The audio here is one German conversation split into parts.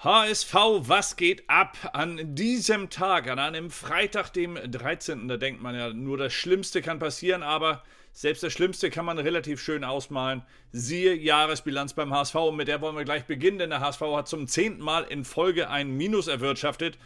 HSV, was geht ab an diesem Tag, an einem Freitag, dem 13. Da denkt man ja, nur das Schlimmste kann passieren, aber selbst das Schlimmste kann man relativ schön ausmalen. Siehe Jahresbilanz beim HSV und mit der wollen wir gleich beginnen, denn der HSV hat zum zehnten Mal in Folge ein Minus erwirtschaftet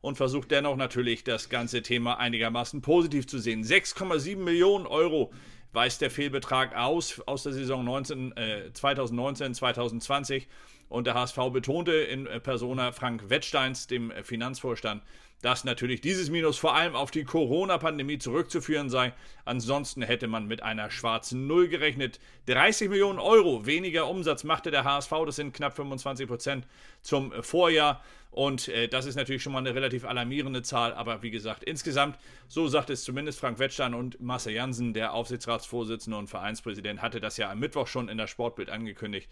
und versucht dennoch natürlich das ganze Thema einigermaßen positiv zu sehen. 6,7 Millionen Euro weist der Fehlbetrag aus aus der Saison 19, äh, 2019, 2020. Und der HSV betonte in Persona Frank Wettsteins, dem Finanzvorstand, dass natürlich dieses Minus vor allem auf die Corona-Pandemie zurückzuführen sei. Ansonsten hätte man mit einer schwarzen Null gerechnet. 30 Millionen Euro weniger Umsatz machte der HSV, das sind knapp 25 Prozent zum Vorjahr. Und äh, das ist natürlich schon mal eine relativ alarmierende Zahl. Aber wie gesagt, insgesamt, so sagt es zumindest Frank Wettstein und Marcel Jansen, der Aufsichtsratsvorsitzende und Vereinspräsident, hatte das ja am Mittwoch schon in der Sportbild angekündigt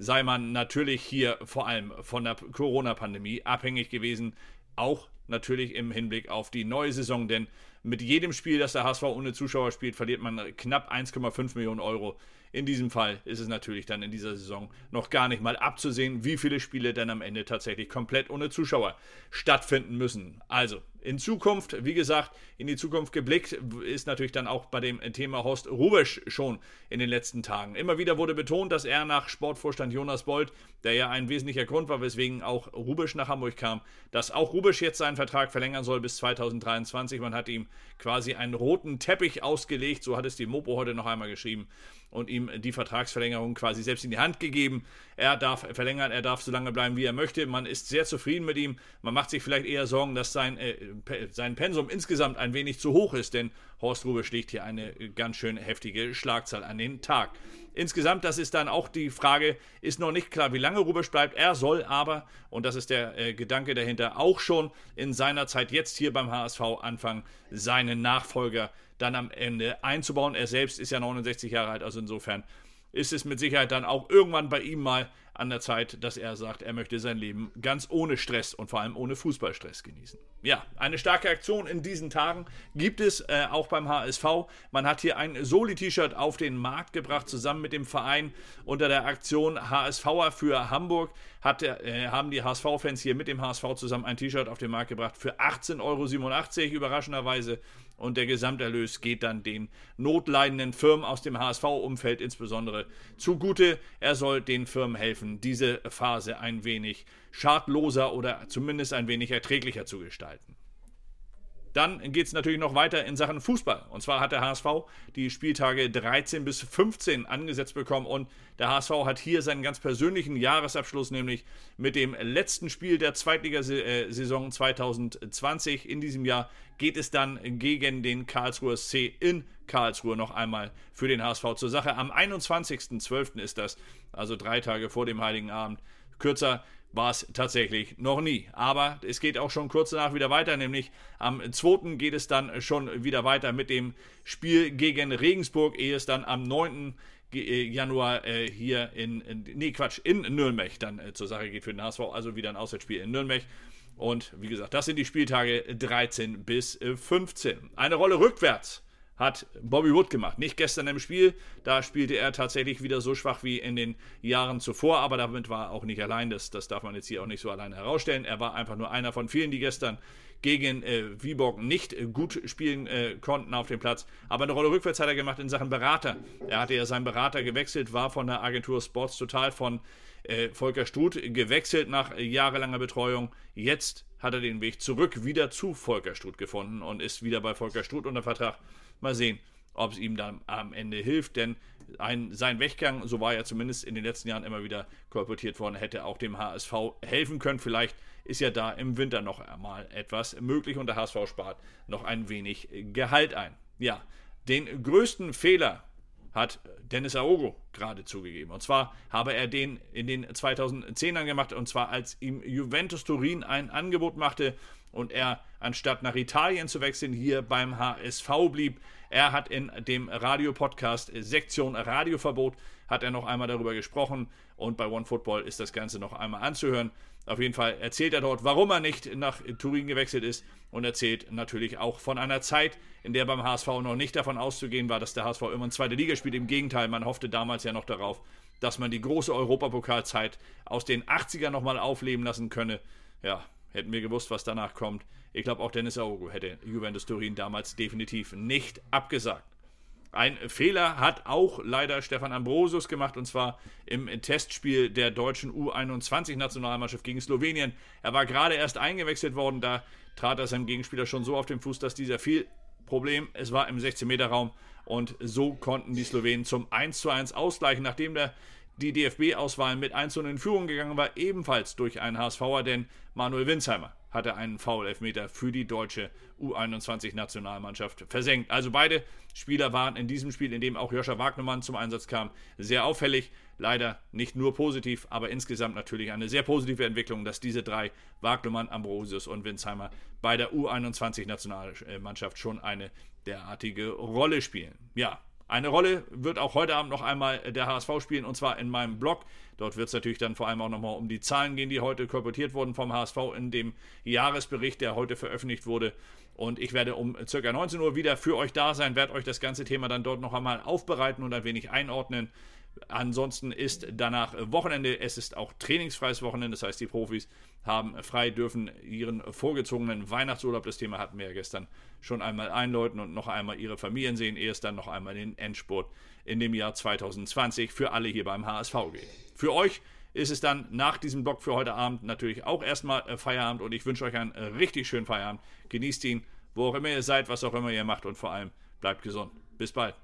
sei man natürlich hier vor allem von der Corona-Pandemie abhängig gewesen. Auch natürlich im Hinblick auf die neue Saison, denn mit jedem Spiel, das der HSV ohne Zuschauer spielt, verliert man knapp 1,5 Millionen Euro. In diesem Fall ist es natürlich dann in dieser Saison noch gar nicht mal abzusehen, wie viele Spiele dann am Ende tatsächlich komplett ohne Zuschauer stattfinden müssen. Also, in Zukunft, wie gesagt, in die Zukunft geblickt, ist natürlich dann auch bei dem Thema Horst Rubesch schon in den letzten Tagen. Immer wieder wurde betont, dass er nach Sportvorstand Jonas Bold, der ja ein wesentlicher Grund war, weswegen auch Rubesch nach Hamburg kam, dass auch Rubesch jetzt seinen Vertrag verlängern soll bis 2023. Man hat ihm quasi einen roten Teppich ausgelegt, so hat es die Mopo heute noch einmal geschrieben und ihm die Vertragsverlängerung quasi selbst in die Hand gegeben. Er darf verlängern, er darf so lange bleiben, wie er möchte. Man ist sehr zufrieden mit ihm. Man macht sich vielleicht eher Sorgen, dass sein, äh, sein Pensum insgesamt ein wenig zu hoch ist, denn Horst Rube schlägt hier eine ganz schön heftige Schlagzahl an den Tag. Insgesamt, das ist dann auch die Frage, ist noch nicht klar, wie lange Rubisch bleibt. Er soll aber, und das ist der äh, Gedanke dahinter, auch schon in seiner Zeit jetzt hier beim HSV anfangen, seinen Nachfolger dann am Ende einzubauen. Er selbst ist ja 69 Jahre alt, also insofern ist es mit Sicherheit dann auch irgendwann bei ihm mal an der Zeit, dass er sagt, er möchte sein Leben ganz ohne Stress und vor allem ohne Fußballstress genießen. Ja, eine starke Aktion in diesen Tagen gibt es äh, auch beim HSV. Man hat hier ein Soli-T-Shirt auf den Markt gebracht, zusammen mit dem Verein unter der Aktion HSVer für Hamburg. Hat, äh, haben die HSV-Fans hier mit dem HSV zusammen ein T-Shirt auf den Markt gebracht für 18,87 Euro, überraschenderweise und der Gesamterlös geht dann den notleidenden Firmen aus dem HSV-Umfeld insbesondere zugute. Er soll den Firmen helfen, diese Phase ein wenig schadloser oder zumindest ein wenig erträglicher zu gestalten. Dann geht es natürlich noch weiter in Sachen Fußball. Und zwar hat der HSV die Spieltage 13 bis 15 angesetzt bekommen und der HSV hat hier seinen ganz persönlichen Jahresabschluss, nämlich mit dem letzten Spiel der Zweitligasaison 2020. In diesem Jahr geht es dann gegen den Karlsruher C in Karlsruhe noch einmal für den HSV zur Sache. Am 21.12. ist das, also drei Tage vor dem Heiligen Abend. Kürzer war es tatsächlich noch nie. Aber es geht auch schon kurz danach wieder weiter, nämlich am 2. geht es dann schon wieder weiter mit dem Spiel gegen Regensburg, ehe es dann am 9. Äh, Januar äh, hier in, in, nee Quatsch, in Nürnberg dann äh, zur Sache geht für den HSV, also wieder ein Auswärtsspiel in Nürnberg. Und wie gesagt, das sind die Spieltage 13 bis 15. Eine Rolle rückwärts hat Bobby Wood gemacht. Nicht gestern im Spiel, da spielte er tatsächlich wieder so schwach wie in den Jahren zuvor, aber damit war er auch nicht allein. Das, das darf man jetzt hier auch nicht so allein herausstellen. Er war einfach nur einer von vielen, die gestern gegen äh, Viborg nicht äh, gut spielen äh, konnten auf dem Platz. Aber eine Rolle rückwärts hat er gemacht in Sachen Berater. Er hatte ja seinen Berater gewechselt, war von der Agentur Sports Total von äh, Volker Struth gewechselt nach jahrelanger Betreuung. Jetzt hat er den Weg zurück wieder zu Volker Struth gefunden und ist wieder bei Volker Struth unter Vertrag. Mal sehen, ob es ihm dann am Ende hilft, denn ein, sein Weggang, so war er zumindest in den letzten Jahren immer wieder kolportiert worden, hätte auch dem HSV helfen können. Vielleicht ist ja da im Winter noch einmal etwas möglich und der HSV spart noch ein wenig Gehalt ein. Ja, den größten Fehler hat Dennis Aogo gerade zugegeben. Und zwar habe er den in den 2010ern gemacht, und zwar als ihm Juventus Turin ein Angebot machte und er anstatt nach Italien zu wechseln hier beim HSV blieb. Er hat in dem Radiopodcast Sektion Radioverbot hat er noch einmal darüber gesprochen und bei OneFootball ist das Ganze noch einmal anzuhören. Auf jeden Fall erzählt er dort, warum er nicht nach Turin gewechselt ist und erzählt natürlich auch von einer Zeit, in der beim HSV noch nicht davon auszugehen war, dass der HSV immer in zweite Liga spielt. Im Gegenteil, man hoffte damals ja noch darauf, dass man die große Europapokalzeit aus den 80ern nochmal aufleben lassen könne. Ja, hätten wir gewusst, was danach kommt. Ich glaube, auch Dennis Aogo hätte Juventus Turin damals definitiv nicht abgesagt. Ein Fehler hat auch leider Stefan Ambrosius gemacht und zwar im Testspiel der deutschen U21-Nationalmannschaft gegen Slowenien. Er war gerade erst eingewechselt worden, da trat er seinem Gegenspieler schon so auf den Fuß, dass dieser fiel. Problem, es war im 16-Meter-Raum und so konnten die Slowenen zum 1:1 ausgleichen, nachdem der die DFB-Auswahl mit 1 in Führung gegangen war, ebenfalls durch einen HSVer, denn Manuel Winsheimer hatte einen Foul-Elfmeter für die deutsche U21-Nationalmannschaft versenkt. Also beide Spieler waren in diesem Spiel, in dem auch Joscha Wagnermann zum Einsatz kam, sehr auffällig. Leider nicht nur positiv, aber insgesamt natürlich eine sehr positive Entwicklung, dass diese drei, Wagnermann, Ambrosius und Winsheimer, bei der U21-Nationalmannschaft schon eine derartige Rolle spielen. Ja, eine Rolle wird auch heute Abend noch einmal der HSV spielen und zwar in meinem Blog. Dort wird es natürlich dann vor allem auch nochmal um die Zahlen gehen, die heute kolportiert wurden vom HSV in dem Jahresbericht, der heute veröffentlicht wurde. Und ich werde um ca. 19 Uhr wieder für euch da sein, werde euch das ganze Thema dann dort noch einmal aufbereiten und ein wenig einordnen. Ansonsten ist danach Wochenende. Es ist auch trainingsfreies Wochenende. Das heißt, die Profis haben frei, dürfen ihren vorgezogenen Weihnachtsurlaub, das Thema hatten wir ja gestern schon einmal einläuten und noch einmal ihre Familien sehen, ehe es dann noch einmal den Endspurt in dem Jahr 2020 für alle hier beim HSV geht. Für euch ist es dann nach diesem Blog für heute Abend natürlich auch erstmal äh, Feierabend und ich wünsche euch einen äh, richtig schönen Feierabend. Genießt ihn, wo auch immer ihr seid, was auch immer ihr macht und vor allem bleibt gesund. Bis bald.